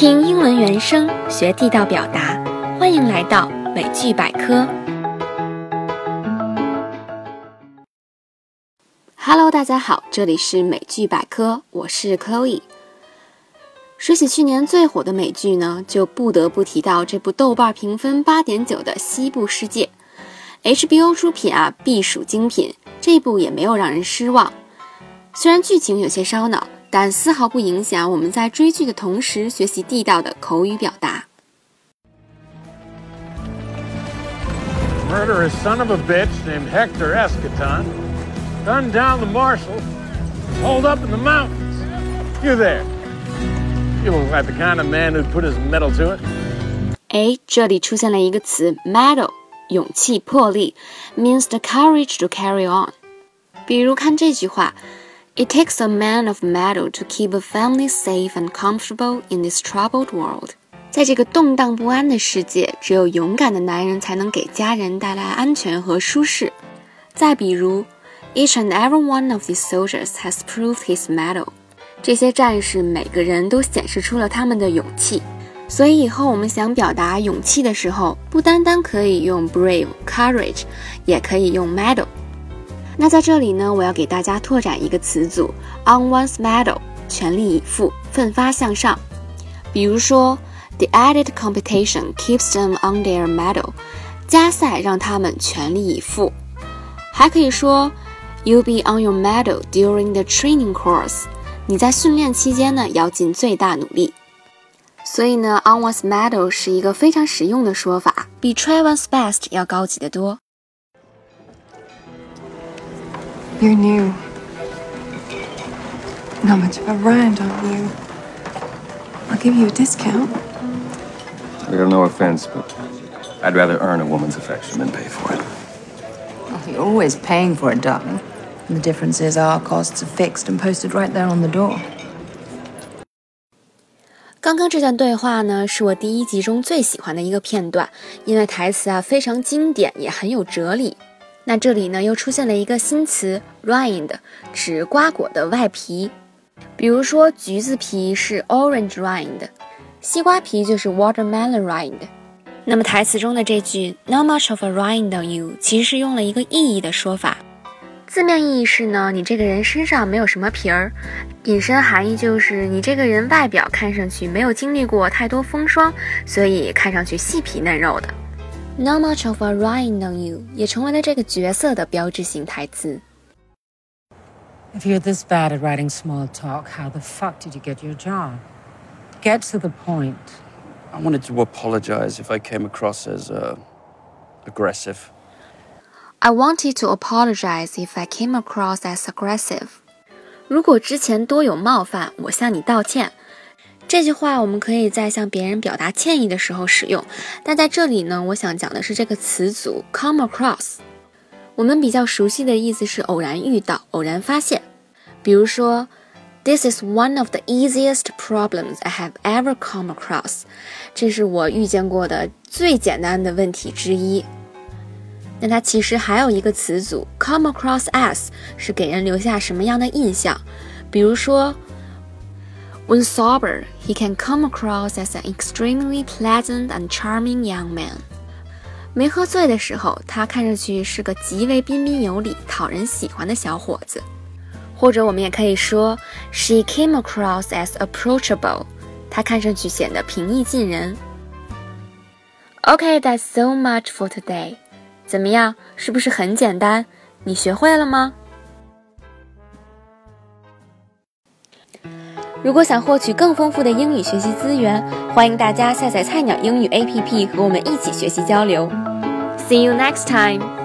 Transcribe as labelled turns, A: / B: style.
A: 听英文原声，学地道表达，欢迎来到美剧百科。Hello，大家好，这里是美剧百科，我是 Chloe。说起去年最火的美剧呢，就不得不提到这部豆瓣评分八点九的《西部世界》，HBO 出品啊，必属精品。这部也没有让人失望，虽然剧情有些烧脑。但丝毫不影响我们在追剧的同时学习地道的口语表达。
B: Murderous son of a bitch named Hector Escaton gunned down the marshal, holed up in the mountains. You there? You look like the kind of man who'd put his mettle to it.
A: 哎，这里出现了一个词 mettle，勇气、魄力，means the courage to carry on。比如看这句话。it takes a man of mettle to keep a family safe and comfortable in this troubled world. 在这个动荡不安的世界，只有勇敢的男人才能给家人带来安全和舒适。再比如，Each and every one of these soldiers has proved his mettle。这些战士每个人都显示出了他们的勇气。所以以后我们想表达勇气的时候，不单单可以用 brave、courage，也可以用 mettle。那在这里呢，我要给大家拓展一个词组，on one's mettle，全力以赴，奋发向上。比如说，the added competition keeps them on their mettle，加赛让他们全力以赴。还可以说，you'll be on your mettle during the training course，你在训练期间呢要尽最大努力。所以呢，on one's mettle 是一个非常实用的说法，比 try one's best 要高级得多。
C: You're new. Not much of a ride on you. I'll give you a discount.
D: I got no offense, but I'd rather earn a woman's affection than pay for it.
E: Oh, you're always paying for it, darling. And the difference is our costs are fixed and posted right there on the door.
A: 刚刚这段对话呢，是我第一集中最喜欢的一个片段，因为台词啊非常经典，也很有哲理。 那这里呢，又出现了一个新词 rind，指瓜果的外皮。比如说，橘子皮是 orange rind，西瓜皮就是 watermelon rind。那么台词中的这句 not much of a rind on you，其实是用了一个意义的说法。字面意义是呢，你这个人身上没有什么皮儿，引申含义就是你这个人外表看上去没有经历过太多风霜，所以看上去细皮嫩肉的。Not much of a rind on you 也成为了这个角色的标志性台词。
F: If you're this bad at writing small talk, how the fuck did you get your job? Get to the point.
G: I wanted to apologize if I came across as uh, aggressive.
A: I wanted to apologize if I came across as aggressive. 如果之前多有冒犯，我向你道歉。这句话我们可以在向别人表达歉意的时候使用，但在这里呢，我想讲的是这个词组 come across。我们比较熟悉的意思是偶然遇到、偶然发现。比如说，This is one of the easiest problems I have ever come across。这是我遇见过的最简单的问题之一。那它其实还有一个词组 come across as，是给人留下什么样的印象？比如说。When sober, he can come across as an extremely pleasant and charming young man. 没喝醉的时候，他看上去是个极为彬彬有礼、讨人喜欢的小伙子。或者我们也可以说，She came across as approachable. 她看上去显得平易近人。Okay, that's so much for today. 怎么样？是不是很简单？你学会了吗？ 如果想获取更丰富的英语学习资源，欢迎大家下载菜鸟英语 APP 和我们一起学习交流。See you next time.